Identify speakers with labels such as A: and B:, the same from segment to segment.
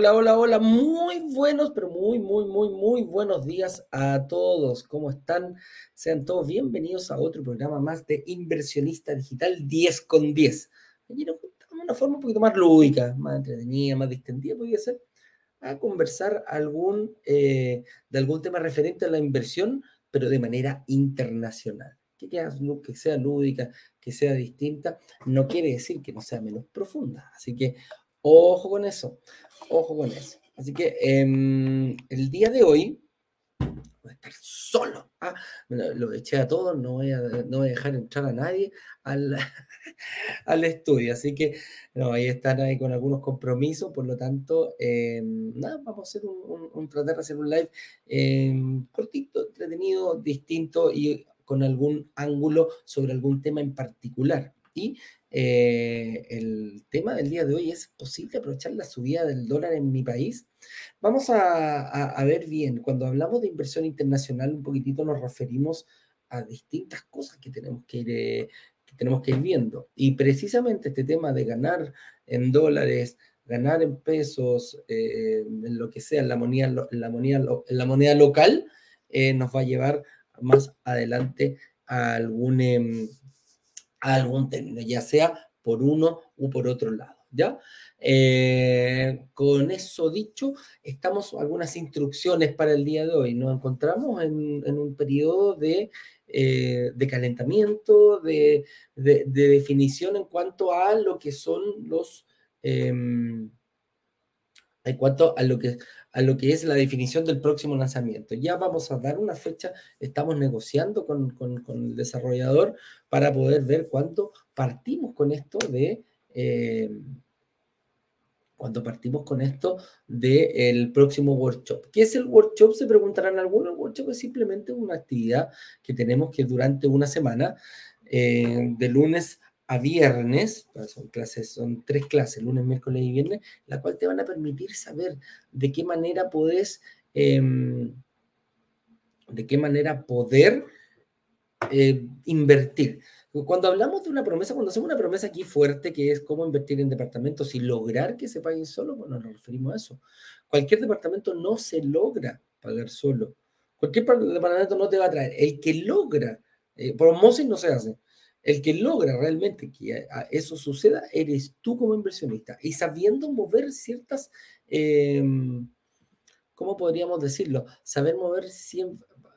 A: Hola, hola, hola, muy buenos, pero muy, muy, muy, muy buenos días a todos. ¿Cómo están? Sean todos bienvenidos a otro programa más de Inversionista Digital 10 con 10. Allí nos juntamos una forma un poquito más lúdica, más entretenida, más distendida, podría ser, a conversar algún, eh, de algún tema referente a la inversión, pero de manera internacional. Que, que sea lúdica, que sea distinta, no quiere decir que no sea menos profunda. Así que ojo con eso. Ojo con eso. Así que em, el día de hoy voy a estar solo. ¿ah? Lo eché a todos, no voy a, no voy a dejar entrar a nadie al, al estudio. Así que no, ahí están ahí con algunos compromisos, por lo tanto, em, nada, vamos a hacer un, un, tratar de hacer un live em, cortito, entretenido, distinto y con algún ángulo sobre algún tema en particular. Y eh, el tema del día de hoy es posible aprovechar la subida del dólar en mi país. Vamos a, ver bien, cuando hablamos de inversión internacional, un poquitito nos referimos a distintas cosas que tenemos que ir, eh, tenemos que ir viendo. Y precisamente este tema de ganar en dólares, ganar en pesos, eh, en lo que sea, en la moneda, la moneda, la moneda local, nos va a llevar más adelante a algún em, algún término, ya sea por uno u por otro lado. ¿Ya? Eh, con eso dicho, estamos algunas instrucciones para el día de hoy. Nos encontramos en, un periodo de, eh, de calentamiento, de, definición en cuanto a lo que son los, em, en cuanto a lo que a lo que es la definición del próximo lanzamiento. Ya vamos a dar una fecha, estamos negociando con, el desarrollador para poder ver cuánto partimos con esto de... Eh, cuando partimos con esto del próximo workshop. ¿Qué es el workshop? Se preguntarán algunos. El workshop es simplemente una actividad que tenemos que durante una semana, eh, de lunes a viernes, son clases, son tres clases, lunes, miércoles y viernes, la cual te van a permitir saber de qué manera puedes, em, de qué manera poder eh, invertir. Cuando hablamos de una promesa, cuando hacemos una promesa aquí fuerte, que es cómo invertir en departamentos y lograr que se paguen solo, bueno, nos referimos a eso. Cualquier departamento no se logra pagar solo. Cualquier departamento no te va a traer. El que logra, eh, no se hace el que logra realmente que eso suceda eres tú como inversionista y sabiendo mover ciertas, em, ¿cómo podríamos decirlo? Saber mover,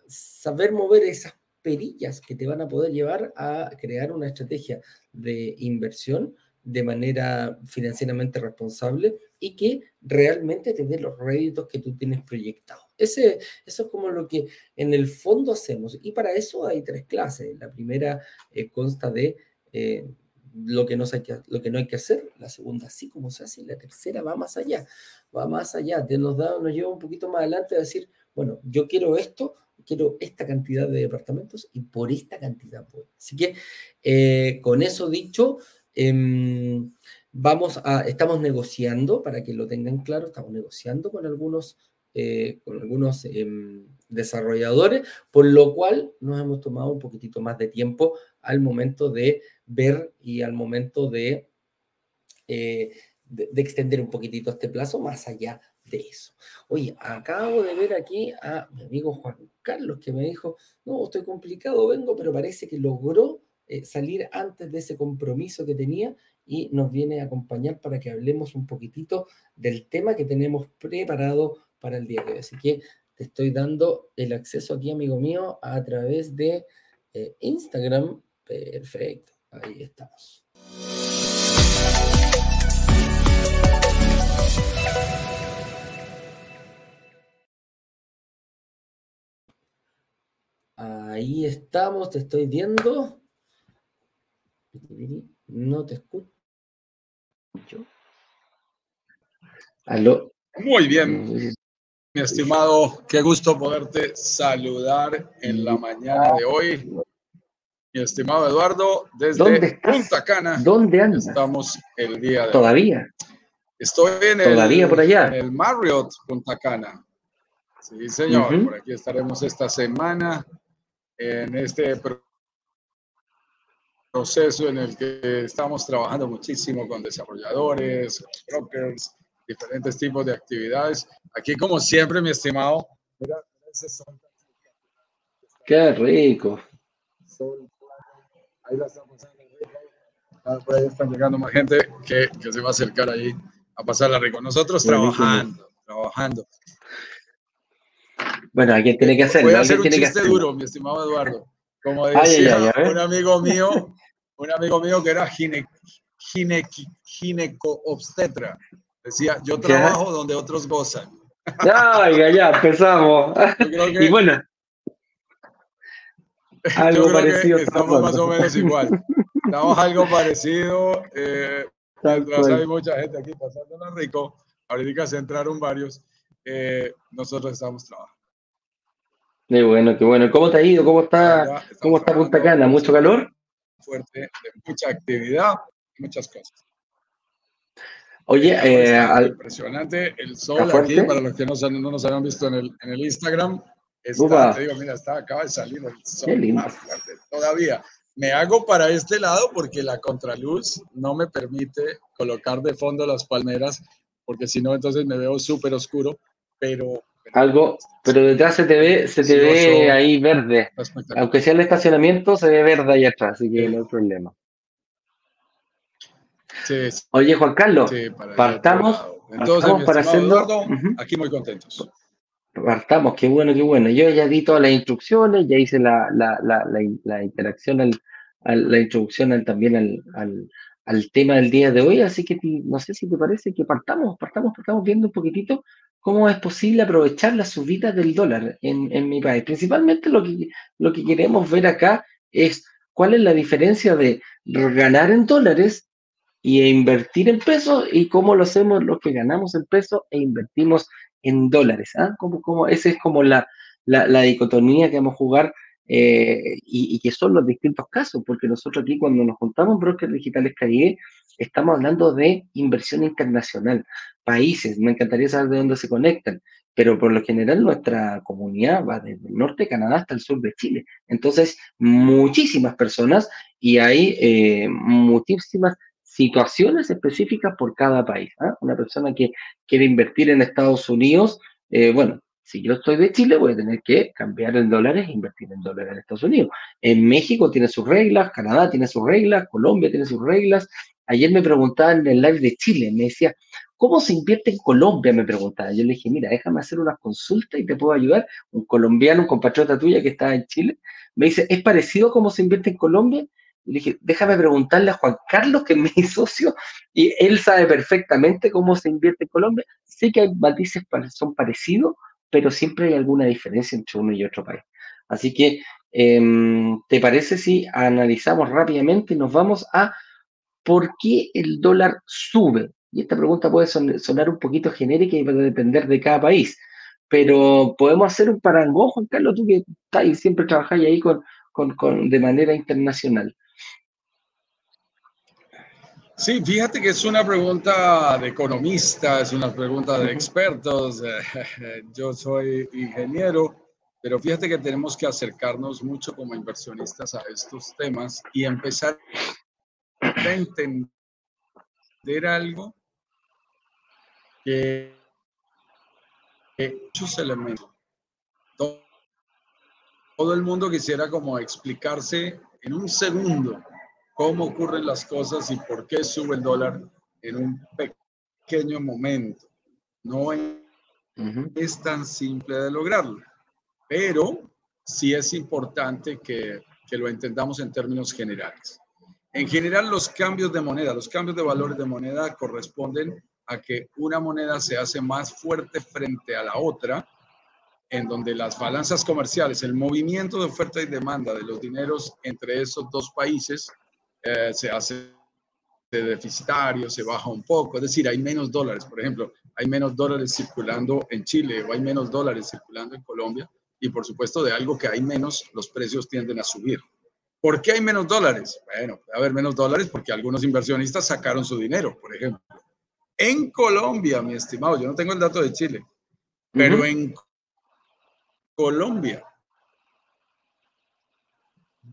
A: saber mover esas perillas que te van a poder llevar a crear una estrategia de inversión de manera financieramente responsable y que realmente te dé los réditos que tú tienes proyectados. Eso es como lo que en el fondo hacemos. Y para eso hay tres clases. La primera eh, consta de eh, lo, que no hay que, hacer, la segunda sí como se hace, y la tercera va más allá, va más allá, te nos, da, nos lleva un poquito más adelante a decir, bueno, yo quiero esto, quiero esta cantidad de departamentos y por esta cantidad voy. Así que eh, con eso dicho, Em, vamos a, estamos negociando, para que lo tengan claro, estamos negociando con algunos, eh, con algunos em, desarrolladores, por lo cual nos hemos tomado un poquitito más de tiempo al momento de ver y al momento de, eh, de, de extender un poquitito este plazo más allá de eso. Oye, acabo de ver aquí a mi amigo Juan Carlos que me dijo, no, estoy complicado, vengo, pero parece que logró eh, salir antes de ese compromiso que tenía y nos viene a acompañar para que hablemos un poquitito del tema que tenemos preparado para el día de hoy. Así que te estoy dando el acceso aquí, amigo mío, a través de eh, Instagram. Perfecto, ahí estamos. Ahí estamos, te estoy viendo. No te escucho.
B: ¿Aló? Muy bien. Mi estimado, qué gusto poderte saludar en la mañana de hoy. Mi estimado Eduardo, desde Punta Cana.
A: ¿Dónde andas?
B: Estamos el día de hoy.
A: ¿Todavía?
B: Estoy en
A: ¿Todavía
B: el,
A: por allá?
B: en el Marriott Punta Cana. Sí, señor. Por aquí estaremos esta semana en este proceso en el que estamos trabajando muchísimo con desarrolladores, brokers diferentes tipos de actividades. Aquí, como siempre, mi estimado, mira, ese sol.
A: Qué rico.
B: Ahí la están pasando ah, por ahí están llegando más gente que, que, se va a acercar ahí a pasarla rico. Nosotros trabajando, trabajando.
A: Bueno, alguien tiene que hacerlo.
B: Voy a hacer un chiste duro, mi estimado Eduardo. Como decía un amigo mío, un amigo mío que era gine, gine, gineco-obstetra. Decía, yo trabajo donde otros gozan.
A: Ya, ya, empezamos. y bueno,
B: algo parecido. estamos más o menos igual. Estamos algo parecido. Eh, hay mucha gente aquí pasándola rico. Ahorita se entraron varios. Eh, nosotros estamos trabajando.
A: Qué bueno, qué bueno. ¿Cómo te ha ido? ¿Cómo está, ¿cómo está Punta Cana? ¿Mucho calor?
B: Fuerte, de mucha actividad, muchas cosas.
A: Oye,
B: eh, impresionante el sol aquí, para los que no, no, nos habían visto en el, en el Instagram. Está, te digo, mira, está, acaba de salir el sol más fuerte todavía. Me hago para este lado porque la contraluz no me permite colocar de fondo las palmeras, porque si no, entonces me veo súper oscuro, pero
A: algo, pero detrás se te ve, se te ve ahí verde. Aunque sea el estacionamiento, se ve verde ahí atrás, así que no hay problema. Oye, Juan Carlos, partamos,
B: Entonces, para hacerlo. Aquí muy contentos.
A: Partamos, qué bueno, qué bueno. Yo ya di todas las instrucciones, ya hice la, la, la, la interacción, al, la introducción también al, al tema del día de hoy, así que no sé si te parece que partamos, partamos, partamos viendo un poquitito cómo es posible aprovechar la subida del dólar en, en mi país. Principalmente lo que, lo que queremos ver acá es cuál es la diferencia de ganar en dólares y invertir en pesos y cómo lo hacemos los que ganamos en pesos e invertimos en dólares. ¿ah? Como, como, esa es como la, la, la dicotomía que vamos a jugar eh, y, que son los distintos casos, porque nosotros aquí cuando nos juntamos brokers digitales Caribe, estamos hablando de inversión internacional, países, me encantaría saber de dónde se conectan, pero por lo general nuestra comunidad va desde el norte de Canadá hasta el sur de Chile. Entonces, muchísimas personas y hay eh, muchísimas situaciones específicas por cada país. ¿ah? Una persona que quiere invertir en Estados Unidos, eh, bueno, si yo estoy de Chile, voy a tener que cambiar en dólares e invertir en dólares en Estados Unidos. En México tiene sus reglas, Canadá tiene sus reglas, Colombia tiene sus reglas. Ayer me preguntaban en el live de Chile, me decía, ¿cómo se invierte en Colombia? Me preguntaba. Yo le dije, mira, déjame hacer una consulta y te puedo ayudar. Un colombiano, un compatriota tuya que está en Chile, me dice, ¿es parecido cómo se invierte en Colombia? Le dije, déjame preguntarle a Juan Carlos, que es mi socio, y él sabe perfectamente cómo se invierte en Colombia. Sé que hay matices son parecidos, pero siempre hay alguna diferencia entre uno y otro país. Así que, em, ¿te parece si analizamos rápidamente y nos vamos a por qué el dólar sube? Y esta pregunta puede sonar un poquito genérica y va a depender de cada país, pero podemos hacer un parangón, Juan Carlos, tú que estás y siempre trabajáis ahí con, con, de manera internacional.
B: Sí, fíjate que es una pregunta de economistas, es una pregunta de expertos. Yo soy ingeniero, pero fíjate que tenemos que acercarnos mucho como inversionistas a estos temas y empezar a entender algo que, muchos elementos. todo el mundo quisiera como explicarse en un segundo cómo ocurren las cosas y por qué sube el dólar en un pequeño momento. No es tan simple de lograrlo, pero sí es importante que, que lo entendamos en términos generales. En general, los cambios de moneda, los cambios de valores de moneda corresponden a que una moneda se hace más fuerte frente a la otra, en donde las balanzas comerciales, el movimiento de oferta y demanda de los dineros entre esos dos países eh, se hace deficitario, se baja un poco, es decir, hay menos dólares, por ejemplo, hay menos dólares circulando en Chile o hay menos dólares circulando en Colombia y por supuesto de algo que hay menos, los precios tienden a subir. ¿Por qué hay menos dólares? Bueno, puede haber menos dólares porque algunos inversionistas sacaron su dinero, por ejemplo. En Colombia, mi estimado, yo no tengo el dato de Chile, pero en Colombia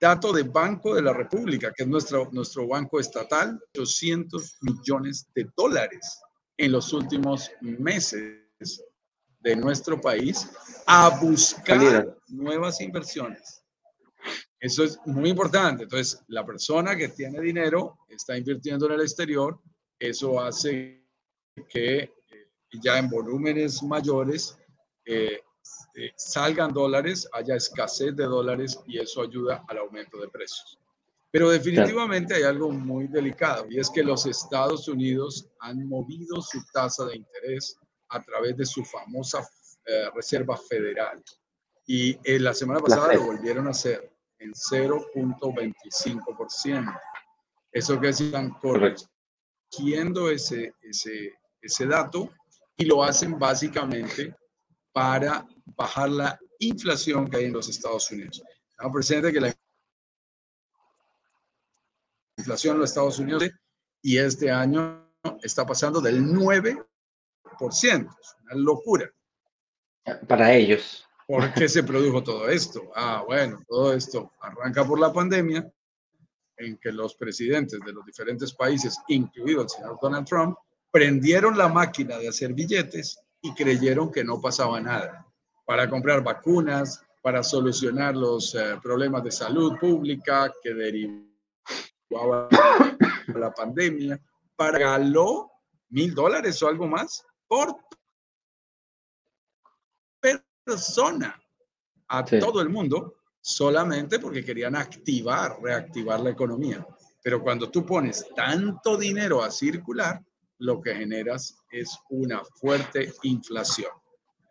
B: Dato de Banco de la República, que es nuestro, nuestro banco estatal, 800 millones de dólares en los últimos meses de nuestro país a buscar nuevas inversiones. Eso es muy importante. Entonces, la persona que tiene dinero está invirtiendo en el exterior. Eso hace que eh, ya en volúmenes mayores eh, eh, salgan dólares, haya escasez de dólares y eso ayuda al aumento de precios. Pero definitivamente hay algo muy delicado y es que los Estados Unidos han movido su tasa de interés a través de su famosa Reserva Federal. Y la semana pasada lo volvieron a hacer en 0.25%. Eso que están corrigiendo ese, ese, ese dato y lo hacen básicamente para bajar la inflación que hay en los Estados Unidos. Estamos presente que la inflación en los Estados Unidos y este año está pasando del 9%. Es una locura.
A: Para ellos.
B: ¿Por qué se produjo todo esto? Ah, bueno, todo esto arranca por la pandemia, en que los presidentes de los diferentes países, incluido el señor Donald Trump, prendieron la máquina de hacer billetes y creyeron que no pasaba nada. Para comprar vacunas, para solucionar los eh, problemas de salud pública que derivaban la pandemia, para mil dólares o algo más por persona a todo el mundo solamente porque querían activar, reactivar la economía. Pero cuando tú pones tanto dinero a circular, lo que generas es una fuerte inflación.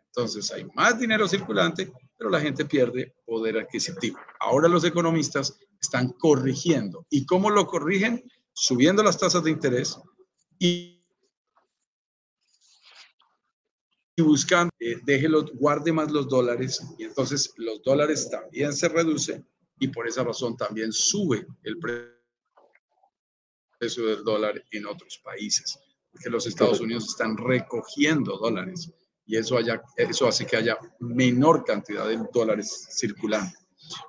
B: Entonces hay más dinero circulante, pero la gente pierde poder adquisitivo. Ahora los economistas están corrigiendo. ¿Y cómo lo corrigen? Subiendo las tasas de interés y y buscan, eh, déjelo, guarde más los dólares y entonces los dólares también se reducen y por esa razón también sube el precio del dólar en otros países, porque los Estados Unidos están recogiendo dólares y eso, haya, eso hace que haya menor cantidad de dólares circulando.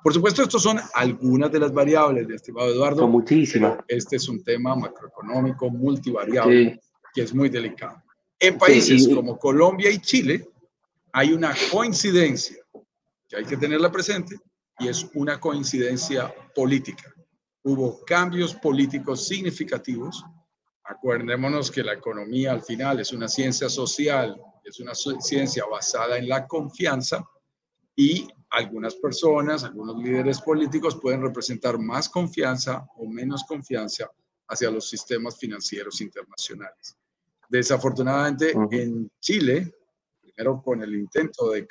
B: Por supuesto, estos son algunas de las variables, de estimado Eduardo.
A: muchísimas.
B: Este es un tema macroeconómico multivariable que es muy delicado. En países como Colombia y Chile hay una coincidencia que hay que tenerla presente y es una coincidencia política. Hubo cambios políticos significativos. Acuérdémonos que la economía al final es una ciencia social, es una ciencia basada en la confianza y algunas personas, algunos líderes políticos pueden representar más confianza o menos confianza hacia los sistemas financieros internacionales. Desafortunadamente, en Chile, primero con el intento de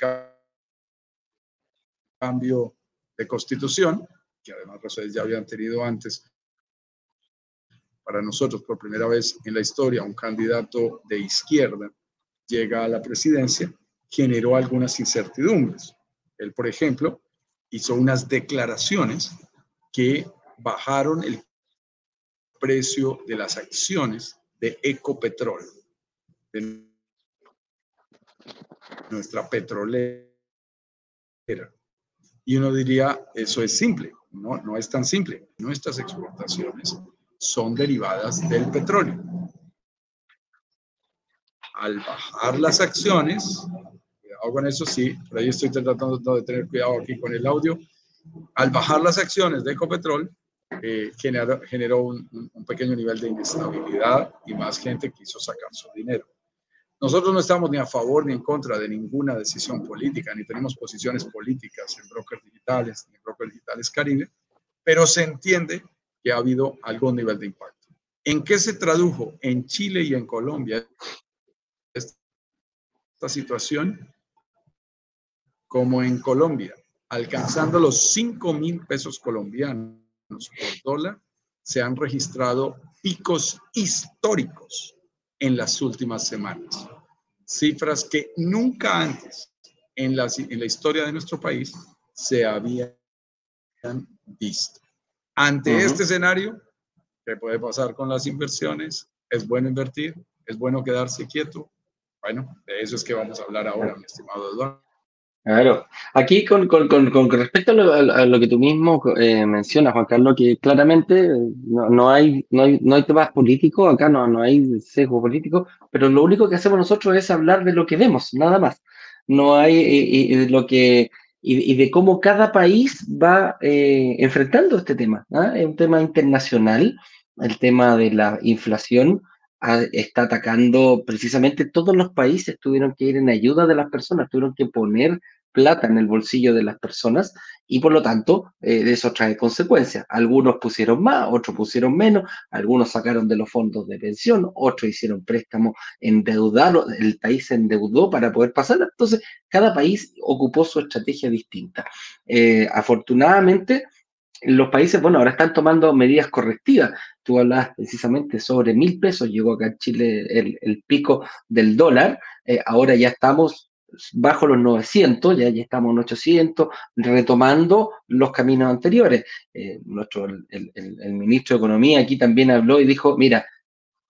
B: cambio de constitución, que además ustedes ya habían tenido antes, para nosotros por primera vez en la historia, un candidato de izquierda llega a la presidencia, generó algunas incertidumbres. Él, por ejemplo, hizo unas declaraciones que bajaron el precio de las acciones de Ecopetrol, de nuestra petrolera. Y uno diría, eso es simple. No, no es tan simple. Nuestras exportaciones son derivadas del petróleo. Al bajar las acciones, cuidado con eso sí, por ahí estoy tratando de tener cuidado aquí con el audio, al bajar las acciones de Ecopetrol, eh, generó, un, pequeño nivel de inestabilidad y más gente quiso sacar su dinero. Nosotros no estamos ni a favor ni en contra de ninguna decisión política, ni tenemos posiciones políticas en brokers digitales, en brokers digitales Caribe, pero se entiende que ha habido algún nivel de impacto. ¿En qué se tradujo en Chile y en Colombia esta situación? Como en Colombia, alcanzando los 5 mil pesos colombianos por dólar, se han registrado picos históricos en las últimas semanas. Cifras que nunca antes en la, en la historia de nuestro país se habían visto. Ante este escenario, ¿qué puede pasar con las inversiones? ¿Es bueno invertir? ¿Es bueno quedarse quieto? Bueno, de eso es que vamos a hablar ahora, mi estimado Eduardo.
A: Claro, aquí con, con, con, respecto a lo, que tú mismo eh, mencionas, Juan Carlos, que claramente no, no, hay, no, hay, no hay temas políticos, acá no, no hay sesgo político, pero lo único que hacemos nosotros es hablar de lo que vemos, nada más. No hay y, lo que y, de cómo cada país va eh, enfrentando este tema. ¿ah? Es un tema internacional, el tema de la inflación está atacando precisamente todos los países, tuvieron que ir en ayuda de las personas, tuvieron que poner plata en el bolsillo de las personas y por lo tanto eh, eso trae consecuencias. Algunos pusieron más, otros pusieron menos, algunos sacaron de los fondos de pensión, otros hicieron préstamos endeudados, el país se endeudó para poder pasar. Entonces, cada país ocupó su estrategia distinta. Eh, afortunadamente, los países, bueno, ahora están tomando medidas correctivas. Tú hablas precisamente sobre mil pesos, llegó acá en Chile el, pico del dólar, eh, ahora ya estamos bajo los 900, ya, ya estamos en 800, retomando los caminos anteriores. Eh, nuestro, el, ministro de Economía aquí también habló y dijo, mira,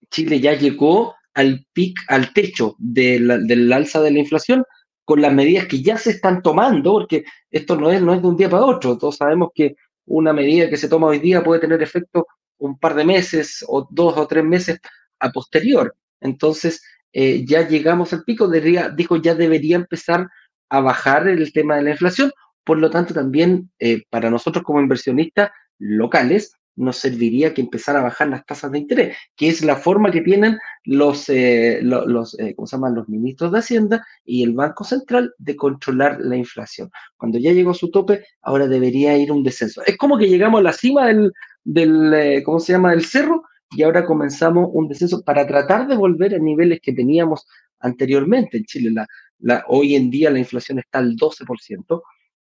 A: Chile ya llegó al pic, al techo del alza de la inflación con las medidas que ya se están tomando, porque esto no es, no es de un día para otro. Todos sabemos que una medida que se toma hoy día puede tener efecto un par de meses o dos o tres meses a posterior. Entonces, eh, ya llegamos al pico, dijo ya debería empezar a bajar el tema de la inflación. Por lo tanto, también eh, para nosotros como inversionistas locales, nos serviría que empezara a bajar las tasas de interés, que es la forma que tienen los, eh, los, ¿cómo se llaman? los ministros de Hacienda y el Banco Central de controlar la inflación. Cuando ya llegó a su tope, ahora debería ir un descenso. Es como que llegamos a la cima del, del ¿cómo se llama?, del cerro y ahora comenzamos un descenso para tratar de volver a niveles que teníamos anteriormente en Chile. La, la, hoy en día la inflación está al 12%,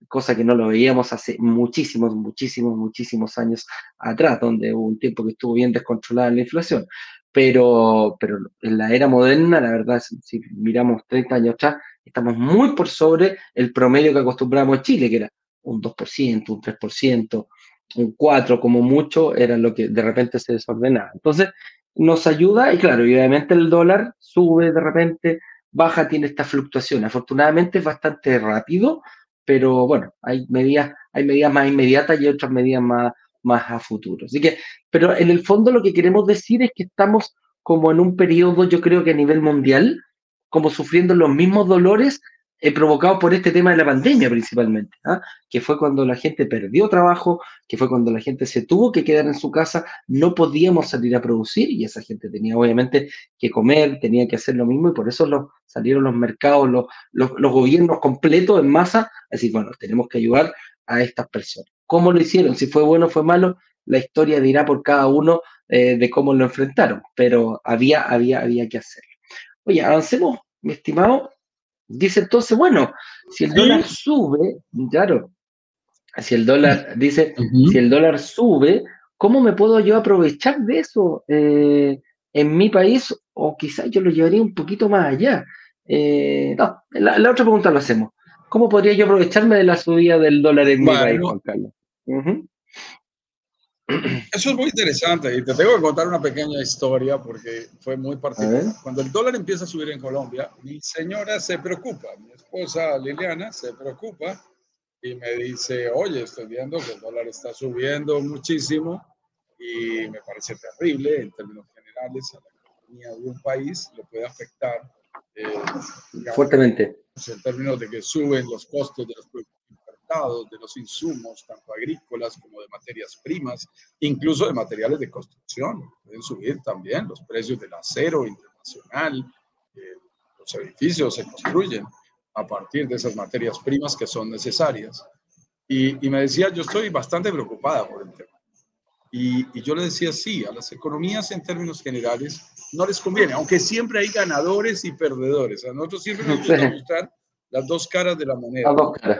A: cosa que no lo veíamos hace muchísimos, muchísimos, muchísimos años atrás, donde hubo un tiempo que estuvo bien descontrolada la inflación. Pero, pero en la era moderna, la verdad, si miramos 30 años atrás, estamos muy por sobre el promedio que acostumbramos en Chile, que era un 2%, un 3%, un 4 como mucho, era lo que de repente se desordenaba. Entonces, nos ayuda y claro, obviamente el dólar sube de repente, baja, tiene esta fluctuación. Afortunadamente es bastante rápido, pero bueno, hay medidas, hay medidas más inmediatas y otras medidas más, más a futuro. Así que, pero en el fondo lo que queremos decir es que estamos como en un periodo, yo creo que a nivel mundial, como sufriendo los mismos dolores eh, provocado por este tema de la pandemia principalmente, ¿ah? que fue cuando la gente perdió trabajo, que fue cuando la gente se tuvo que quedar en su casa, no podíamos salir a producir y esa gente tenía obviamente que comer, tenía que hacer lo mismo y por eso salieron los mercados, los, gobiernos completos en masa, a decir, bueno, tenemos que ayudar a estas personas. ¿Cómo lo hicieron? Si fue bueno o fue malo, la historia dirá por cada uno eh, de cómo lo enfrentaron, pero había, había, había que hacerlo. Oye, avancemos, mi estimado, Dice entonces, bueno, si el dólar sube, claro, si el dólar, dice, si el dólar sube, ¿cómo me puedo yo aprovechar de eso eh, en mi país? O quizás yo lo llevaría un poquito más allá. Eh, no, la, otra pregunta lo hacemos. ¿Cómo podría yo aprovecharme de la subida del dólar en mi país, Juan Carlos?
B: Eso es muy interesante y te tengo que contar una pequeña historia porque fue muy particular. Cuando el dólar empieza a subir en Colombia, mi señora se preocupa, mi esposa Liliana se preocupa y me dice, oye, estoy viendo que el dólar está subiendo muchísimo y me parece terrible en términos generales a la economía de un país, le puede afectar
A: eh, fuertemente.
B: En términos de que suben los costos de los productos de los insumos, tanto agrícolas como de materias primas, incluso de materiales de construcción. Pueden subir también los precios del acero internacional. Eh, los edificios se construyen a partir de esas materias primas que son necesarias. Y, y me decía, yo estoy bastante preocupada por el tema. Y, y, yo le decía, sí, a las economías en términos generales no les conviene, aunque siempre hay ganadores y perdedores. A nosotros siempre nos gusta mostrar las dos caras de la moneda.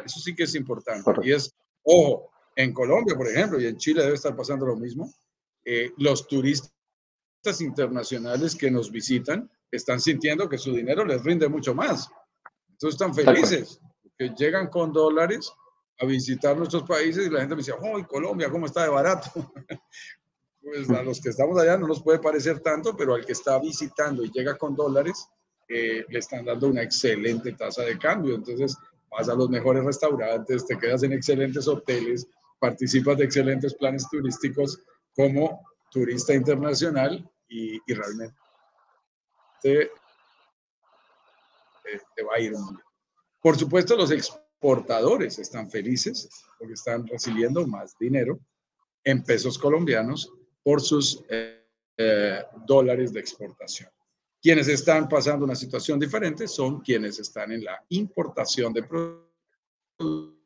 B: Eso sí que es importante. Y es, ojo, en Colombia, por ejemplo, y en Chile debe estar pasando lo mismo, eh, los turistas internacionales que nos visitan están sintiendo que su dinero les rinde mucho más. Entonces están felices, que llegan con dólares a visitar nuestros países y la gente me dice, ¡oh, Colombia, cómo está de barato! pues a los que estamos allá no nos puede parecer tanto, pero al que está visitando y llega con dólares, le están dando una excelente tasa de cambio. Entonces, vas a los mejores restaurantes, te quedas en excelentes hoteles, participas de excelentes planes turísticos como turista internacional y, realmente te, te, va a ir muy bien. Por supuesto, los exportadores están felices porque están recibiendo más dinero en pesos colombianos por sus eh, eh, dólares de exportación. Quienes están pasando una situación diferente son quienes están en la importación de productos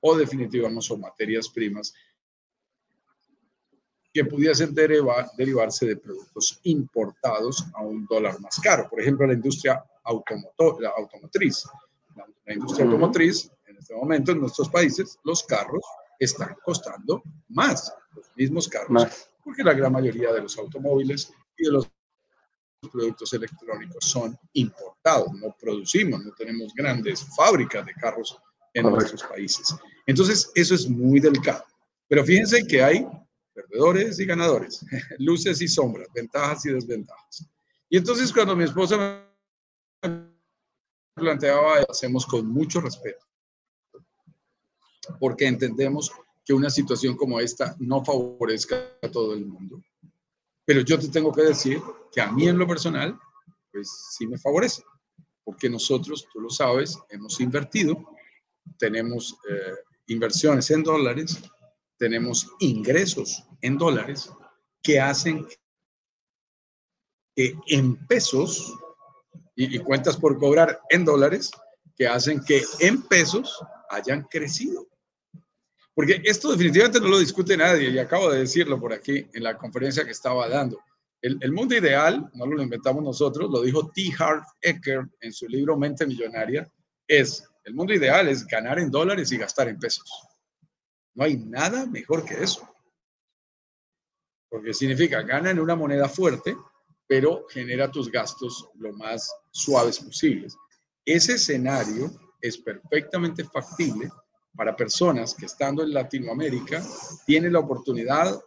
B: o definitivamente son materias primas que pudiesen derivarse de productos importados a un dólar más caro. Por ejemplo, la industria la automotriz. La, industria automotriz, en este momento en nuestros países, los carros están costando más, los mismos carros, porque la gran mayoría de los automóviles y de los productos electrónicos son importados, no producimos, no tenemos grandes fábricas de carros en nuestros países. Entonces, eso es muy delicado. Pero fíjense que hay perdedores y ganadores, luces y sombras, ventajas y desventajas. Y entonces cuando mi esposa me planteaba, hacemos con mucho respeto porque entendemos que una situación como esta no favorezca a todo el mundo. Pero yo te tengo que decir que a mí en lo personal, pues sí me favorece, porque nosotros, tú lo sabes, hemos invertido, tenemos eh, inversiones en dólares, tenemos ingresos en dólares que hacen que en pesos y cuentas por cobrar en dólares, que hacen que en pesos hayan crecido. Porque esto definitivamente no lo discute nadie y acabo de decirlo por aquí en la conferencia que estaba dando. El, mundo ideal, no lo inventamos nosotros, lo dijo T. Harv Eker en su libro Mente Millonaria, es, el mundo ideal es ganar en dólares y gastar en pesos. No hay nada mejor que eso. Porque significa gana en una moneda fuerte, pero genera tus gastos lo más suaves posibles. Ese escenario es perfectamente factible para personas que estando en Latinoamérica tienen la oportunidad,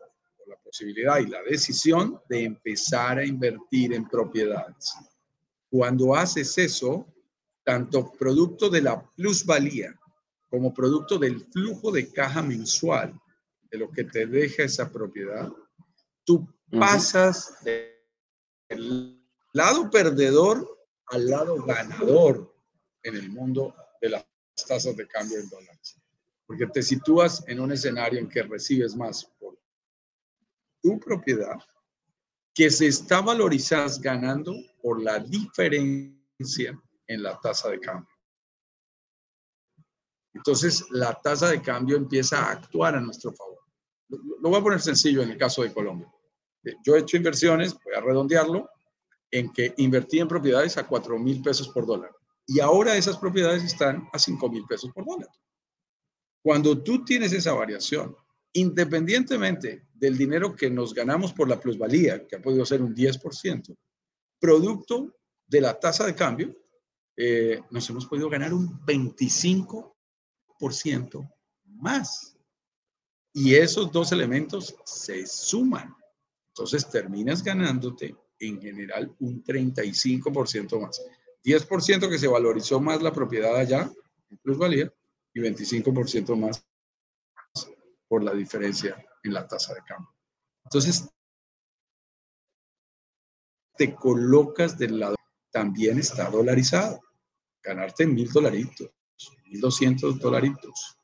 B: la posibilidad y la decisión de empezar a invertir en propiedades. Cuando haces eso, tanto producto de la plusvalía como producto del flujo de caja mensual de lo que te deja esa propiedad, tú pasas del lado perdedor al lado ganador en el mundo de las tasas de cambio en dólares porque te sitúas en un escenario en que recibes más por tu propiedad que se está valorizando ganando por la diferencia en la tasa de cambio. Entonces, la tasa de cambio empieza a actuar a nuestro favor. Lo voy a poner sencillo en el caso de Colombia. Eh, yo he hecho inversiones, voy a redondearlo, en que invertí en propiedades a 4 mil pesos por dólar. Y ahora esas propiedades están a 5 mil pesos por dólar. Cuando tú tienes esa variación, independientemente del dinero que nos ganamos por la plusvalía, que ha podido ser un 10%, producto de la tasa de cambio, eh, nos hemos podido ganar un 25% más. Y esos dos elementos se suman. Entonces terminas ganándote en general un 35% más. 10% que se valorizó más la propiedad allá, en plusvalía, y 25% más por la diferencia en la tasa de cambio. Entonces, te colocas del lado, también está dolarizado. Ganarte mil dolaritos, mil doscientos dolaritos.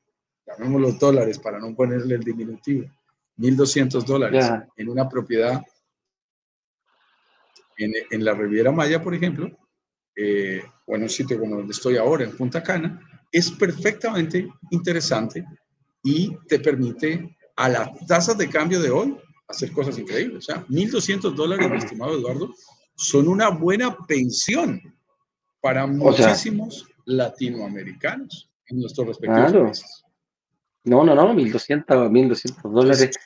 B: Llamemos los dólares para no ponerle el diminutivo. Mil doscientos dólares en una propiedad en, en, la Riviera Maya, por ejemplo, eh, o en un sitio como donde estoy ahora, en Punta Cana, es perfectamente interesante y te permite a las tasas de cambio de hoy hacer cosas increíbles. O sea, 1.200 dólares, mi estimado Eduardo, son una buena pensión para muchísimos latinoamericanos en nuestros respectivos países.
C: No, no, no, 1.200, 1.200 dólares.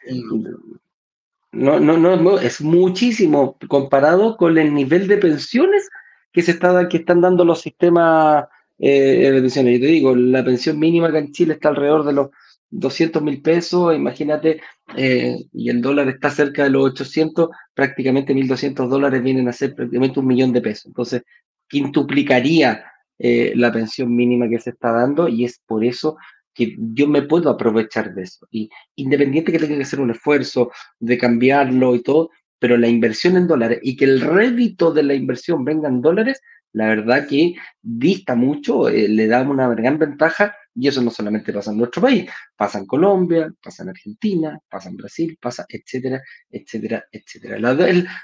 C: No, no, no, es muchísimo comparado con el nivel de pensiones que se está, que están dando los sistemas eh, de pensiones. Yo te digo, la pensión mínima acá en Chile está alrededor de los 200 mil pesos, imagínate, eh, y el dólar está cerca de los 800, prácticamente 1.200 dólares vienen a ser prácticamente un millón de pesos. Entonces, quintuplicaría
A: eh, la pensión mínima que se está dando y es por eso que yo me puedo aprovechar de eso. Y independiente que tenga que hacer un esfuerzo de cambiarlo y todo, pero la inversión en dólares y que el rédito de la inversión venga en dólares, la verdad que dista mucho, eh, le da una gran ventaja y eso no solamente pasa en nuestro país, pasa en Colombia, pasa en Argentina, pasa en Brasil, pasa, etcétera, etcétera, etcétera.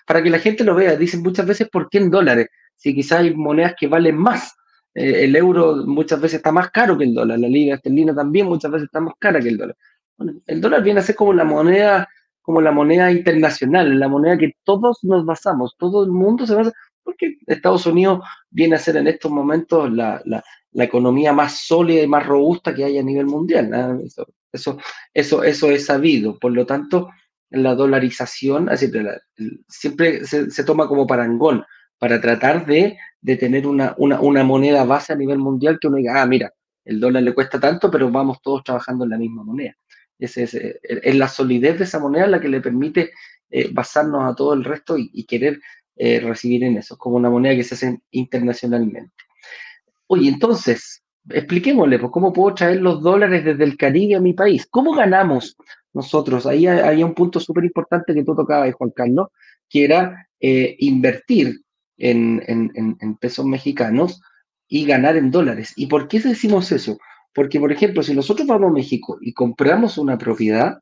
A: para que la gente lo vea, dicen muchas veces, ¿por qué en dólares? Si quizás hay monedas que valen más. Eh, el euro muchas veces está más caro que el dólar, la libra esterlina también muchas veces está más cara que el dólar. Bueno, el dólar viene a ser como la moneda como la moneda internacional, la moneda que todos nos basamos, todo el mundo se basa, porque Estados Unidos viene a ser en estos momentos la, economía más sólida y más robusta que hay a nivel mundial. Eso, eso, eso, eso, es sabido. Por lo tanto, la dolarización siempre se, toma como parangón para tratar de, tener una, una, moneda base a nivel mundial que uno diga, ah, mira, el dólar le cuesta tanto, pero vamos todos trabajando en la misma moneda. Es, es, es, la solidez de esa moneda la que le permite eh, basarnos a todo el resto y, querer eh, recibir en eso, como una moneda que se hace internacionalmente. Oye, entonces, expliquémosle, pues, ¿cómo puedo traer los dólares desde el Caribe a mi país? ¿Cómo ganamos nosotros? Ahí hay un punto súper importante que tú tocabas, Juan Carlos, que era eh, invertir en, en, en pesos mexicanos y ganar en dólares. ¿Y por qué decimos eso? Porque, por ejemplo, si nosotros vamos a México y compramos una propiedad,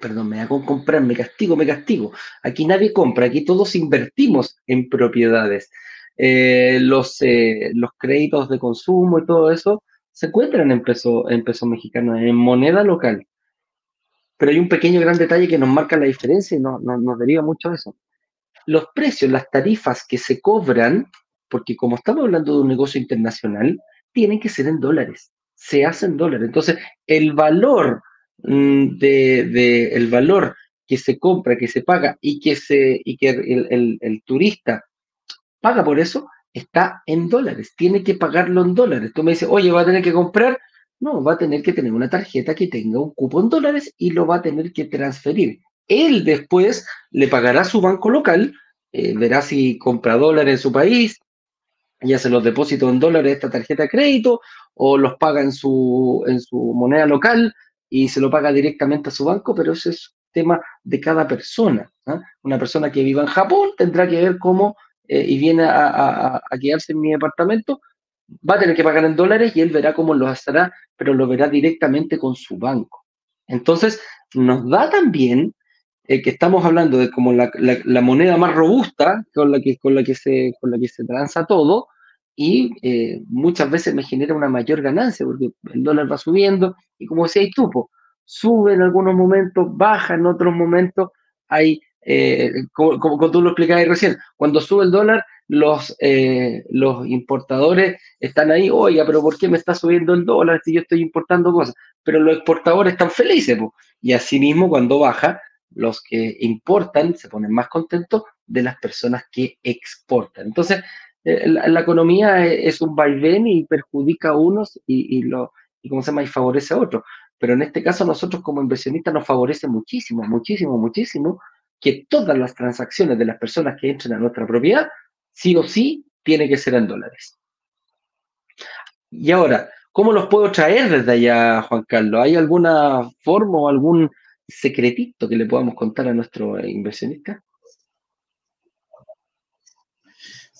A: perdón, me hago comprar, me castigo, me castigo. Aquí nadie compra, aquí todos invertimos en propiedades. Eh, los, eh, los créditos de consumo y todo eso se encuentran en peso, en peso mexicano, en moneda local. Pero hay un pequeño gran detalle que nos marca la diferencia y no, nos deriva mucho de eso. Los precios, las tarifas que se cobran, porque como estamos hablando de un negocio internacional, tienen que ser en dólares se hace en dólares. Entonces, el valor mm, de, el valor que se compra, que se paga y que, se, y que el, turista paga por eso, está en dólares. Tiene que pagarlo en dólares. Tú me dices, oye, va a tener que comprar. No, va a tener que tener una tarjeta que tenga un cupo en dólares y lo va a tener que transferir. Él después le pagará a su banco local, eh, verá si compra dólares en su país, y hace los depósitos en dólares esta tarjeta de crédito o los paga en su, en su moneda local y se lo paga directamente a su banco, pero ese es tema de cada persona. ¿ah? Una persona que viva en Japón tendrá que ver cómo eh, y viene a, quedarse en mi departamento, va a tener que pagar en dólares y él verá cómo lo hará, pero lo verá directamente con su banco. Entonces, nos da también eh, que estamos hablando de como la, moneda más robusta con la que, con la que, se, con la que se transa todo, y eh, muchas veces me genera una mayor ganancia porque el dólar va subiendo y como decía tú, sube en algunos momentos, baja en otros momentos, hay, eh, como, como, tú lo explicabas recién, cuando sube el dólar, los, eh, los importadores están ahí, oiga, pero ¿por qué me está subiendo el dólar si yo estoy importando cosas? Pero los exportadores están felices, y asimismo cuando baja, los que importan se ponen más contentos de las personas que exportan. Entonces, eh, la, economía es un vaivén y perjudica a unos y, lo, y ¿cómo se llama? y favorece a otros. Pero en este caso nosotros como inversionistas nos favorece muchísimo, muchísimo, muchísimo que todas las transacciones de las personas que entren a nuestra propiedad, sí o sí, tiene que ser en dólares. Y ahora, ¿cómo los puedo traer desde allá, Juan Carlos? ¿Hay alguna forma o algún secretito que le podamos contar a nuestro inversionista?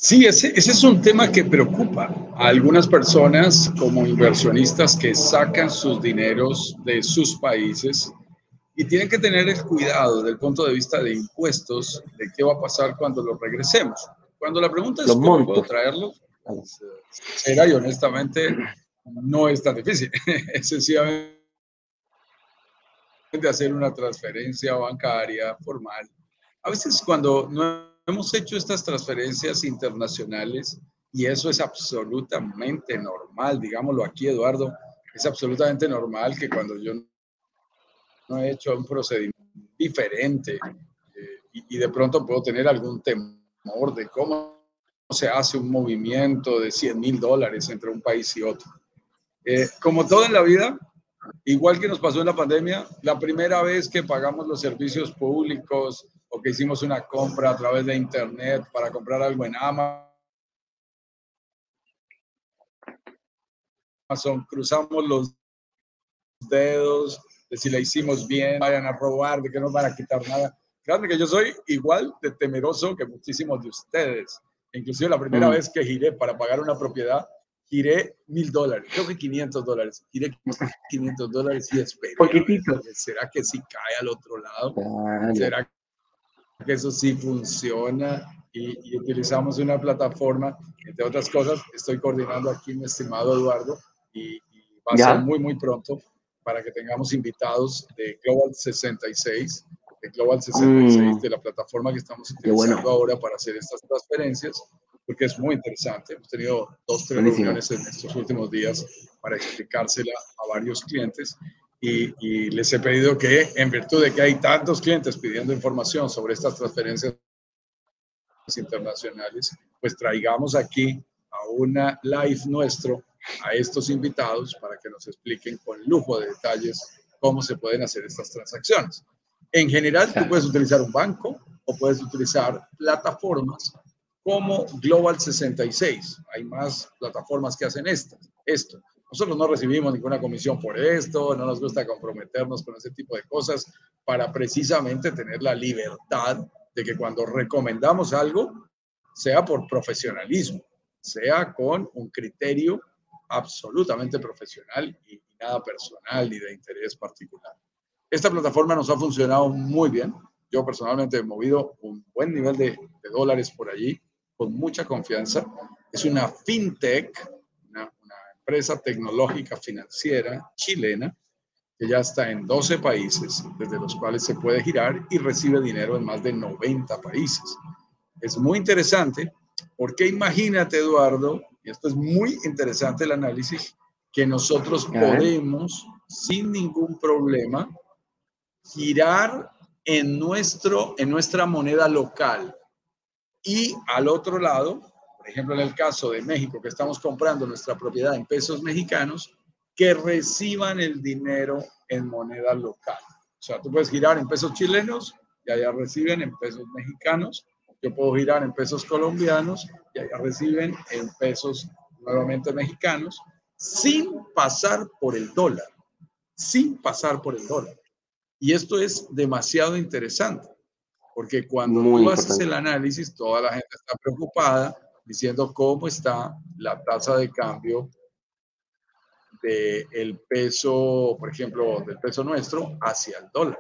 B: Sí, ese, es un tema que preocupa a algunas personas como inversionistas que sacan sus dineros de sus países y tienen que tener el cuidado desde el punto de vista de impuestos de qué va a pasar cuando los regresemos. Cuando la pregunta es cómo puedo traerlos, será y honestamente no es tan difícil. es sencillamente hacer una transferencia bancaria formal. A veces cuando no hemos hecho estas transferencias internacionales y eso es absolutamente normal, digámoslo aquí, Eduardo, es absolutamente normal que cuando yo no he hecho un procedimiento diferente eh, y, de pronto puedo tener algún temor de cómo se hace un movimiento de 100 mil dólares entre un país y otro. Eh, como todo en la vida, igual que nos pasó en la pandemia, la primera vez que pagamos los servicios públicos, o que hicimos una compra a través de internet para comprar algo en Amazon cruzamos los dedos de si la hicimos bien, vayan a robar, de que no van a quitar nada. Créanme que yo soy igual de temeroso que muchísimos de ustedes. Inclusive la primera mm. vez que giré para pagar una propiedad, giré mil dólares, creo que 500 dólares. Giré 500 dólares y esperé.
C: Poquitito.
B: ¿Será que si cae al otro lado? ¿Será que eso sí funciona? Y, utilizamos una plataforma, entre otras cosas, estoy coordinando aquí mi estimado Eduardo y, va a ser muy, muy pronto para que tengamos invitados de Global 66, de Global 66, mm. de la plataforma que estamos utilizando ahora para hacer estas transferencias, porque es muy interesante. Hemos tenido dos, tres reuniones en estos últimos días para explicársela a varios clientes y, y, les he pedido que, en virtud de que hay tantos clientes pidiendo información sobre estas transferencias internacionales, pues traigamos aquí a una live nuestro a estos invitados para que nos expliquen con lujo de detalles cómo se pueden hacer estas transacciones. En general, tú puedes utilizar un banco o puedes utilizar plataformas como Global 66. Hay más plataformas que hacen esto. esto. Nosotros no recibimos ninguna comisión por esto, no nos gusta comprometernos con ese tipo de cosas para precisamente tener la libertad de que cuando recomendamos algo, sea por profesionalismo, sea con un criterio absolutamente profesional y, nada personal ni de interés particular. Esta plataforma nos ha funcionado muy bien. Yo personalmente he movido un buen nivel de, dólares por allí con mucha confianza. Es una fintech, empresa tecnológica financiera chilena que ya está en 12 países, desde los cuales se puede girar y recibe dinero en más de 90 países. Es muy interesante porque imagínate, Eduardo, y esto es muy interesante el análisis, que nosotros podemos sin ningún problema girar en, nuestro, en nuestra moneda local. Y al otro lado, por ejemplo, en el caso de México, que estamos comprando nuestra propiedad en pesos mexicanos, que reciban el dinero en moneda local. O sea, tú puedes girar en pesos chilenos y allá reciben en pesos mexicanos. Yo puedo girar en pesos colombianos y allá reciben en pesos nuevamente mexicanos sin pasar por el dólar, sin pasar por el dólar. Y esto es demasiado interesante, porque cuando tú haces el análisis, toda la gente está preocupada diciendo cómo está la tasa de cambio del peso, por ejemplo, del peso nuestro hacia el dólar.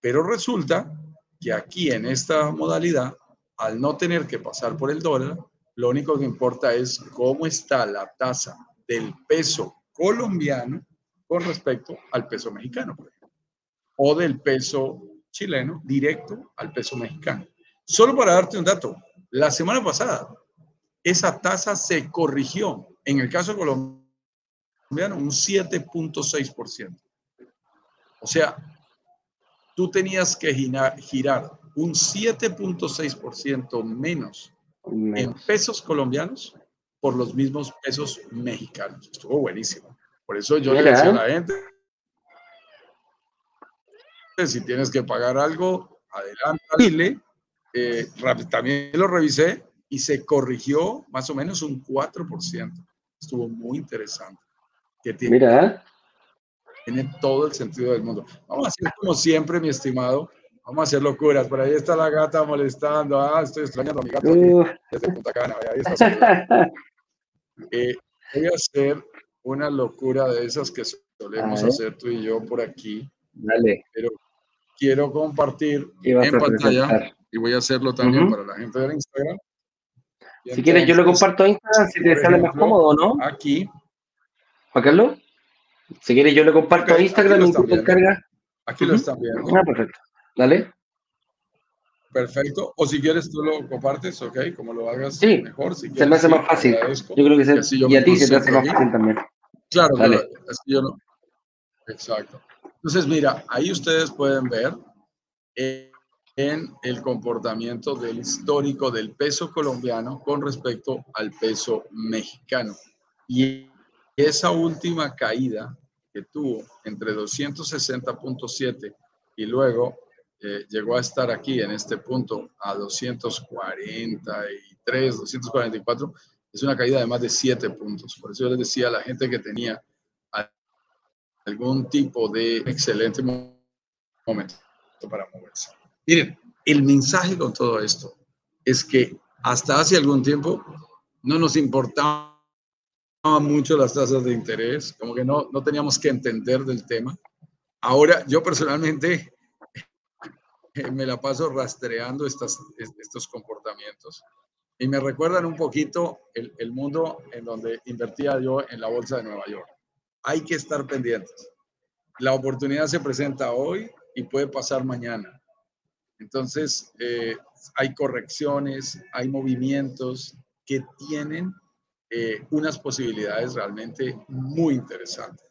B: Pero resulta que aquí en esta modalidad, al no tener que pasar por el dólar, lo único que importa es cómo está la tasa del peso colombiano con respecto al peso mexicano, por ejemplo, o del peso chileno directo al peso mexicano. Solo para darte un dato, la semana pasada esa tasa se corrigió. En el caso colombiano, un 7.6%. O sea, tú tenías que girar un 7.6% menos en pesos colombianos por los mismos pesos mexicanos. Estuvo buenísimo. Por eso yo le decía a la gente, si tienes que pagar algo, adelante, eh, también lo revisé y se corrigió más o menos un 4%. Estuvo muy interesante tiene,
C: Mira.
B: tiene todo el sentido del mundo. Vamos a hacer como siempre, mi estimado. Vamos a hacer locuras. Por ahí está la gata molestando. Ah, estoy extrañando a mi desde Punta Cana. Ahí está eh, voy a hacer una locura de esas que solemos hacer tú y yo por aquí.
C: Dale.
B: Pero quiero compartir en pantalla y voy a hacerlo también para la gente de Instagram.
C: Si quieres, yo lo comparto a Instagram si te sale más cómodo, ¿no?
B: Aquí
C: Juan Carlos, si quieres yo le comparto a Instagram y tú carga.
B: Aquí lo están viendo.
C: Ah, perfecto. Dale.
B: Perfecto. O si quieres tú lo compartes, ok, como lo hagas
C: sí,
B: mejor.
C: se me hace más fácil. Yo creo que se, y, a ti se te hace más fácil también.
B: Claro, Dale. Así yo no. Exacto. Entonces, mira, ahí ustedes pueden ver en el comportamiento del histórico del peso colombiano con respecto al peso mexicano. Y esa última caída que tuvo entre 260.7 y luego eh, llegó a estar aquí en este punto a 243, 244, es una caída de más de 7 puntos. Por eso yo les decía a la gente que tenía algún tipo de excelente momento para moverse. Miren, el mensaje con todo esto es que hasta hace algún tiempo no nos importaba mucho las tasas de interés, como que no, no teníamos que entender del tema. Ahora, yo personalmente me la paso rastreando estas, estos comportamientos y me recuerdan un poquito el, el, mundo en donde invertía yo en la bolsa de Nueva York. Hay que estar pendientes. La oportunidad se presenta hoy y puede pasar mañana. Entonces, eh, hay correcciones, hay movimientos que tienen eh, unas posibilidades realmente muy interesantes,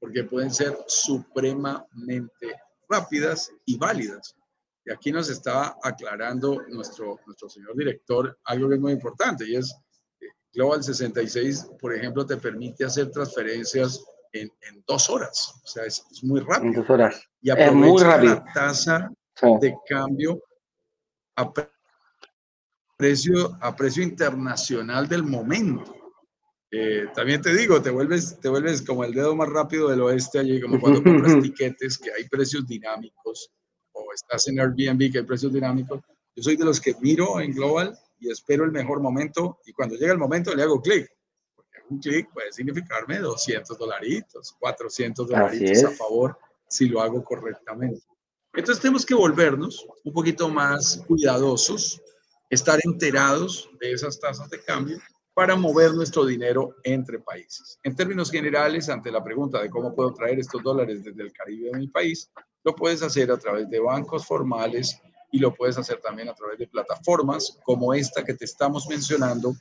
B: porque pueden ser supremamente rápidas y válidas. Y aquí nos está aclarando nuestro, nuestro señor director algo que es muy importante y es eh, Global 66, por ejemplo, te permite hacer transferencias en, en dos horas. O sea, es, es, muy rápido.
A: En dos horas.
B: Y aprovecha
A: es muy rápido.
B: la tasa de cambio a precio, a precio internacional del momento. Eh, también te digo, te vuelves, te vuelves como el dedo más rápido del oeste allí, como cuando compras tiquetes que hay precios dinámicos o estás en Airbnb que hay precios dinámicos. Yo soy de los que miro en Global y espero el mejor momento y cuando llega el momento le hago clic. Porque un clic puede significarme 200 dolaritos, 400 dolaritos a favor si lo hago correctamente. Entonces tenemos que volvernos un poquito más cuidadosos, estar enterados de esas tasas de cambio para mover nuestro dinero entre países. En términos generales, ante la pregunta de cómo puedo traer estos dólares desde el Caribe de mi país, lo puedes hacer a través de bancos formales y lo puedes hacer también a través de plataformas como esta que te estamos mencionando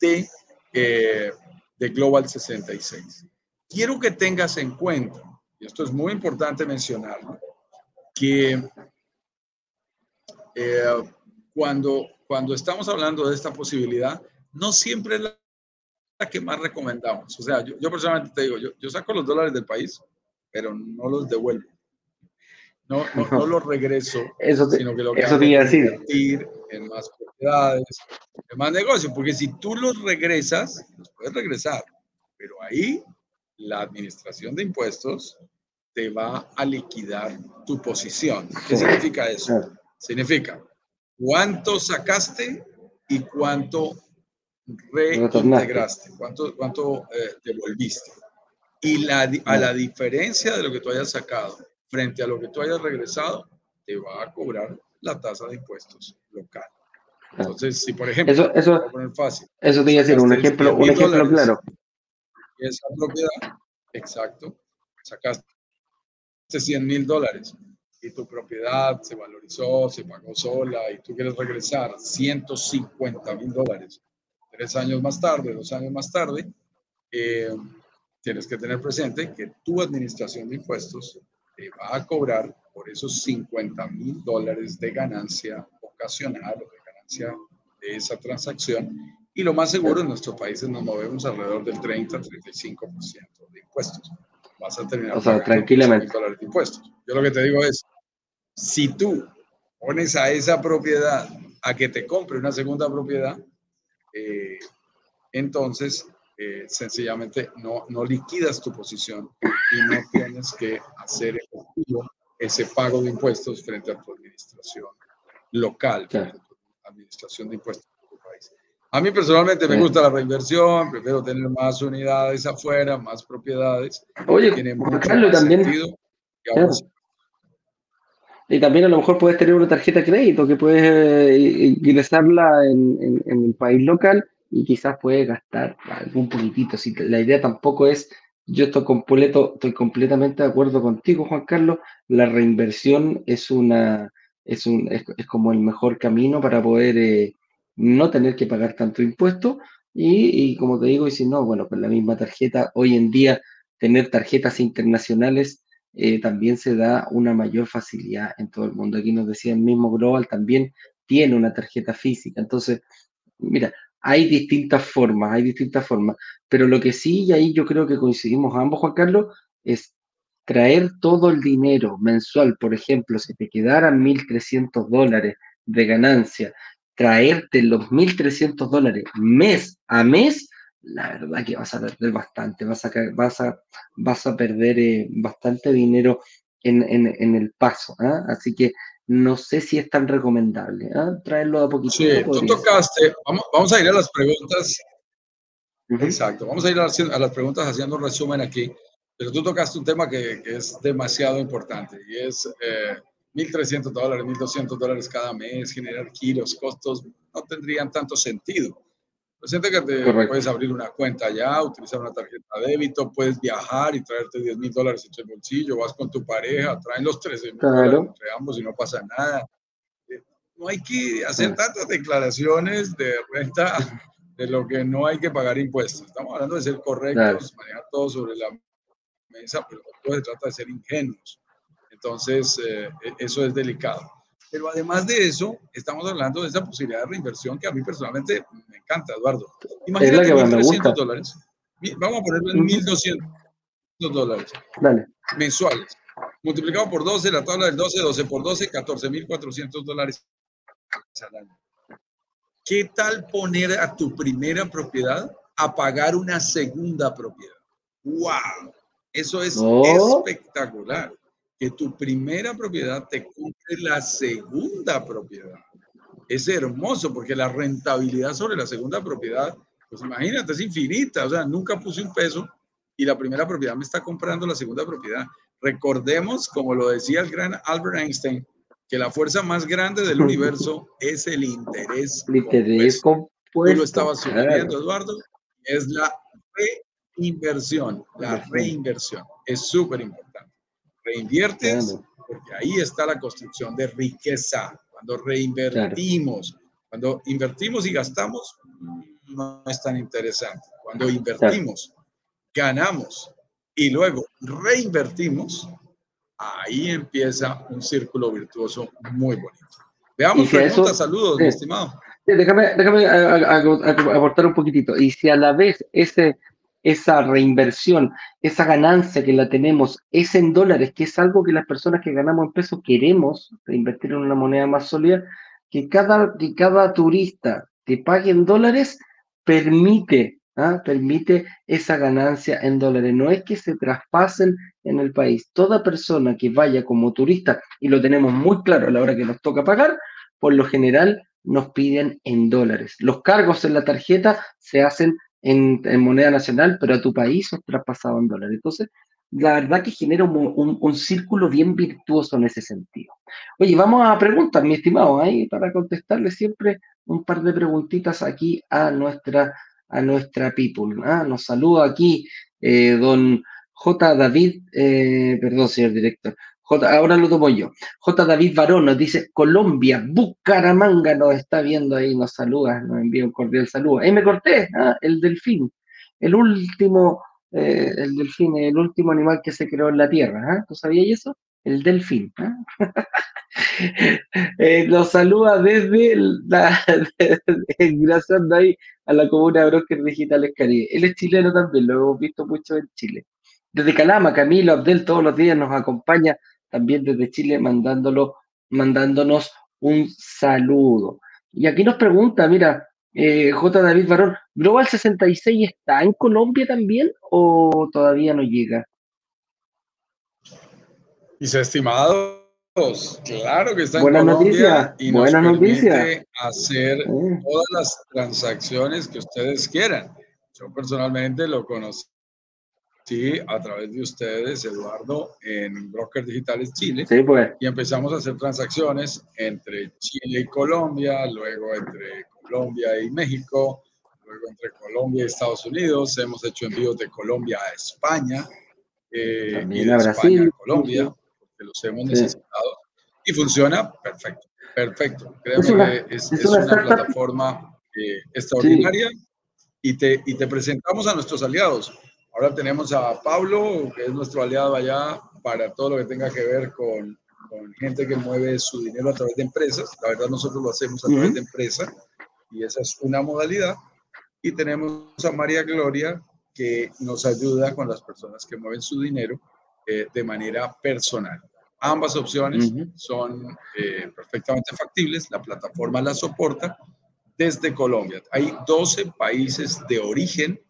B: de, eh, de Global 66. Quiero que tengas en cuenta, y esto es muy importante mencionarlo, que eh, cuando, cuando estamos hablando de esta posibilidad, no siempre es la, que más recomendamos. O sea, yo, yo personalmente te digo, yo, yo, saco los dólares del país, pero no los devuelvo. No, no, no los regreso,
A: eso te,
B: sino que lo que
A: eso
B: hago es invertir en más propiedades, en más negocios, porque si tú los regresas, los puedes regresar, pero ahí la administración de impuestos te va a liquidar tu posición. ¿Qué significa eso? Significa cuánto sacaste y cuánto reintegraste, cuánto, cuánto eh, devolviste. Y la, a la diferencia de lo que tú hayas sacado frente a lo que tú hayas regresado, te va a cobrar la tasa de impuestos local. Entonces, si por ejemplo,
A: eso, eso,
B: fácil,
A: eso te iba a decir, un ejemplo, un ejemplo claro.
B: Esa propiedad, exacto, sacaste 100 mil dólares y tu propiedad se valorizó, se pagó sola y tú quieres regresar 150 mil dólares tres años más tarde, dos años más tarde, eh, tienes que tener presente que tu administración de impuestos te va a cobrar por esos 50 mil dólares de ganancia ocasional o de ganancia de esa transacción. Y lo más seguro en nuestros países nos movemos alrededor del 30-35% de impuestos. Vas a terminar
A: o sea, tranquilamente.
B: dólares de impuestos. Yo lo que te digo es, si tú pones a esa propiedad a que te compre una segunda propiedad, eh, entonces eh, sencillamente no, no liquidas tu posición y no tienes que hacer efectivo ese pago de impuestos frente a tu administración local, frente a tu administración de impuestos. A mí personalmente me gusta la reinversión, prefiero tener más unidades afuera, más propiedades.
A: Oye,
B: tiene mucho
A: Carlos,
B: más
A: también,
B: sentido. Y
A: claro. también a lo mejor puedes tener una tarjeta de crédito que puedes eh, ingresarla en, en, en el país local y quizás puedes gastar algún poquitito. Si la idea tampoco es, yo estoy, completo, estoy completamente de acuerdo contigo, Juan Carlos, la reinversión es, una, es, un, es, es como el mejor camino para poder eh, no tener que pagar tanto impuesto. Y, como te digo, y si no, bueno, con la misma tarjeta, hoy en día tener tarjetas internacionales eh, también se da una mayor facilidad en todo el mundo. Aquí nos decía el mismo Global también tiene una tarjeta física. Entonces, mira, hay distintas formas, hay distintas formas, pero lo que sí, y ahí yo creo que coincidimos ambos, Juan Carlos, es traer todo el dinero mensual, por ejemplo, si te quedaran 1.300 dólares de ganancia traerte los 1.300 dólares mes a mes, la verdad que vas a perder bastante, vas a, vas a, vas a perder eh, bastante dinero en, el paso. ¿ah? Así que no sé si es tan recomendable ¿ah? traerlo a poquito.
B: Sí, tú tocaste, vamos, a ir a las preguntas. Exacto, vamos a ir a, las preguntas haciendo un resumen aquí, pero tú tocaste un tema que, es demasiado importante y es... Eh, 1.300 dólares, 1.200 dólares cada mes, generar kilos, costos, no tendrían tanto sentido. Siente que te puedes abrir una cuenta ya, utilizar una tarjeta de débito, puedes viajar y traerte 10 mil dólares en tu bolsillo, vas con tu pareja, traen los 13 mil entre ambos y no pasa nada. No hay que hacer tantas declaraciones de renta de lo que no hay que pagar impuestos. Estamos hablando de ser correctos, manejar todo sobre la mesa, pero no se trata de ser ingenuos. Entonces, eh, e, eso es delicado. Pero además de eso, estamos hablando de esa posibilidad de reinversión que a mí personalmente me encanta, Eduardo. Imagínate 1.300 dólares. Vamos a ponerlo en 1.200 dólares mensuales. Multiplicado por 12, la tabla del 12, 12 por 12, 14.400 dólares al año. ¿Qué tal poner a tu primera propiedad a pagar una segunda propiedad? ¡Wow! Eso es espectacular que tu primera propiedad te cumple la segunda propiedad. Es hermoso porque la rentabilidad sobre la segunda propiedad, pues imagínate, es infinita. O sea, nunca puse un peso y la primera propiedad me está comprando la segunda propiedad. Recordemos, como lo decía el gran Albert Einstein, que la fuerza más grande del universo es el interés.
A: El interés compuesto. Tú
B: lo estabas sugiriendo, Eduardo. Es la reinversión. La reinversión es súper importante reinviertes, porque ahí está la construcción de riqueza. Cuando reinvertimos, cuando invertimos y gastamos, no es tan interesante. Cuando invertimos, ganamos y luego reinvertimos, ahí empieza un círculo virtuoso muy bonito. Veamos preguntas, saludos, mi estimado.
A: Déjame, déjame aportar un poquitito. Y si a la vez ese esa reinversión, esa ganancia que la tenemos es en dólares, que es algo que las personas que ganamos en pesos queremos, reinvertir en una moneda más sólida, que cada, que cada turista te pague en dólares permite, ¿ah? permite esa ganancia en dólares. No es que se traspasen en el país. Toda persona que vaya como turista, y lo tenemos muy claro a la hora que nos toca pagar, por lo general nos piden en dólares. Los cargos en la tarjeta se hacen en, moneda nacional, pero a tu país son traspasados en dólares. Entonces, la verdad que genera un, círculo bien virtuoso en ese sentido. Oye, vamos a preguntas, mi estimado, ahí para contestarle siempre un par de preguntitas aquí a nuestra, a nuestra people. ¿ah? Nos saluda aquí eh, don J. David, eh, perdón, señor director, ahora lo tomo yo. J. David Barón nos dice, Colombia, Bucaramanga nos está viendo ahí, nos saluda, nos envía un cordial saludo. Ahí me corté, ¿ah? el delfín, el último, eh, el delfín, el último animal que se creó en la Tierra. ¿ah? ¿Tú sabías eso? El delfín. ¿ah? Eh, nos saluda desde la, gracias ahí a la comuna de Brokers Digitales Caribe. Él es chileno también, lo hemos visto mucho en Chile. Desde Calama, Camilo Abdel todos los días nos acompaña también desde Chile mandándolo, mandándonos un saludo. Y aquí nos pregunta, mira, eh, J. David Barón, ¿Global 66 está en Colombia también o todavía no llega?
B: Mis estimados, claro que está en Colombia y nos Buena permite hacer todas las transacciones que ustedes quieran. Yo personalmente lo conocí sí, a través de ustedes, Eduardo, en Brokers Digitales Chile.
A: Sí, pues.
B: Y empezamos a hacer transacciones entre Chile y Colombia, luego entre Colombia y México, luego entre Colombia y Estados Unidos. Hemos hecho envíos de Colombia a España eh, y de España a Colombia, porque los hemos necesitado. Y funciona perfecto, perfecto. Créeme que es, una, plataforma eh, extraordinaria. Y te, y te presentamos a nuestros aliados. Ahora tenemos a Pablo, que es nuestro aliado allá para todo lo que tenga que ver con, con gente que mueve su dinero a través de empresas. La verdad nosotros lo hacemos a través de empresas y esa es una modalidad. Y tenemos a María Gloria, que nos ayuda con las personas que mueven su dinero eh, de manera personal. Ambas opciones son eh, perfectamente factibles, la plataforma la soporta desde Colombia. Hay 12 países de origen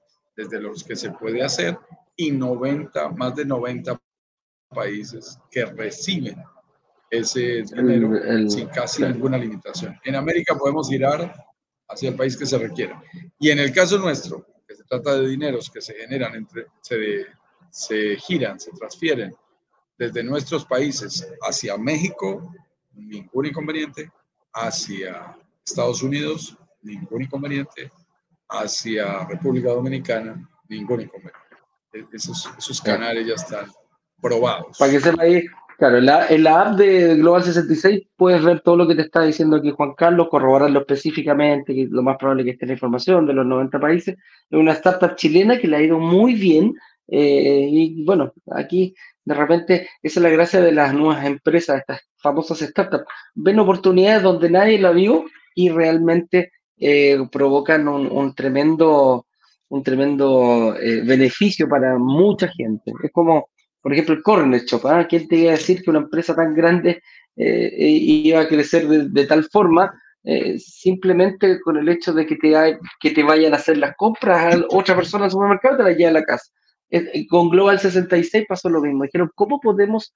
B: desde los que se puede hacer y 90, más de 90 países que reciben ese dinero sin casi ninguna limitación. En América podemos girar hacia el país que se requiera. Y en el caso nuestro, que se trata de dineros que se generan entre, se, se giran, se transfieren desde nuestros países hacia México, ningún inconveniente, hacia Estados Unidos, ningún inconveniente, hacia República Dominicana, ningún inconveniente. E-, esos, esos canales ya están probados.
A: Para que sepa ahí, claro, en la, en la, app de Global 66 puedes ver todo lo que te está diciendo aquí Juan Carlos, corroborarlo específicamente, que lo más probable que esté la información de los 90 países. Es una startup chilena que le ha ido muy bien. Eh, y bueno, aquí de repente esa es la gracia de las nuevas empresas, estas famosas startups. Ven oportunidades donde nadie la vio y realmente eh, provocan un, tremendo, un tremendo eh, beneficio para mucha gente. Es como, por ejemplo, el Corner Shop. ¿ah? ¿Quién te iba a decir que una empresa tan grande eh, iba a crecer de, tal forma? simplemente con el hecho de que te, que te vayan a hacer las compras a otra persona al supermercado, te la lleva a la casa. con Global 66 pasó lo mismo. Dijeron, ¿cómo podemos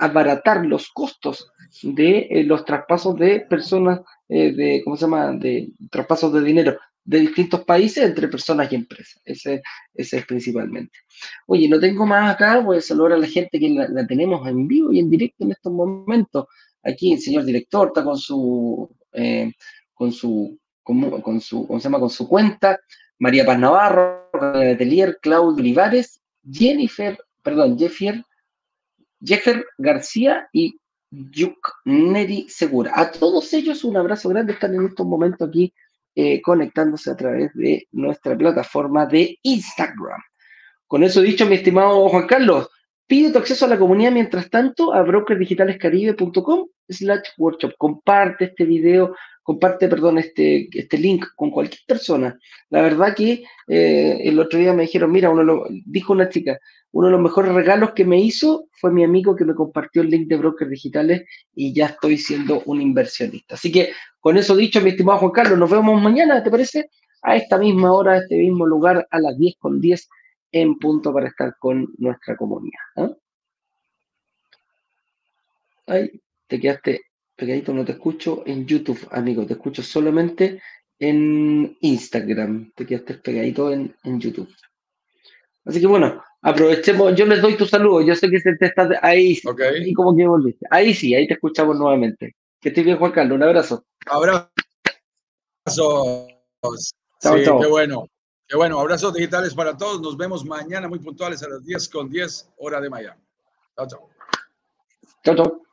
A: abaratar los costos de los traspasos de personas eh, de, ¿cómo se llama?, de traspasos de dinero de distintos países entre personas y empresas. Ese, ese es principalmente. Oye, no tengo más acá, voy a saludar a la gente que la, tenemos en vivo y en directo en estos momentos. Aquí el señor director está con su, eh, con su, con, su, ¿cómo se llama?, con su cuenta. María Paz Navarro, Atelier, Claudio Olivares, Jennifer, perdón, Jeffier, Jeffer García y Yuk Neri Segura. A todos ellos un abrazo grande, están en estos momentos aquí eh, conectándose a través de nuestra plataforma de Instagram. Con eso dicho, mi estimado Juan Carlos, pide tu acceso a la comunidad mientras tanto a brokerdigitalescaribe.com slash workshop. Comparte este video, comparte, perdón, este, este link con cualquier persona. La verdad que eh, el otro día me dijeron, mira, uno dijo una chica, uno de los mejores regalos que me hizo fue mi amigo que me compartió el link de brokers digitales y ya estoy siendo un inversionista. Así que con eso dicho, mi estimado Juan Carlos, nos vemos mañana, ¿te parece? A esta misma hora, a este mismo lugar, a las 10 con 10 en punto para estar con nuestra comunidad. ¿eh? Ay, te quedaste pegadito, no te escucho en YouTube, amigo, te escucho solamente en Instagram, te quedaste pegadito en, en YouTube. Así que bueno, aprovechemos, yo les doy tu saludo, yo sé que te estás ahí, y como que volviste. Ahí sí, ahí te escuchamos nuevamente. Que estés bien, Juan Carlos, un abrazo.
B: Abrazo. Chao, sí, qué bueno. Qué bueno, abrazos digitales para todos. Nos vemos mañana muy puntuales a las 10 con 10 hora de Miami. Chao, chao.
A: Chao, chao.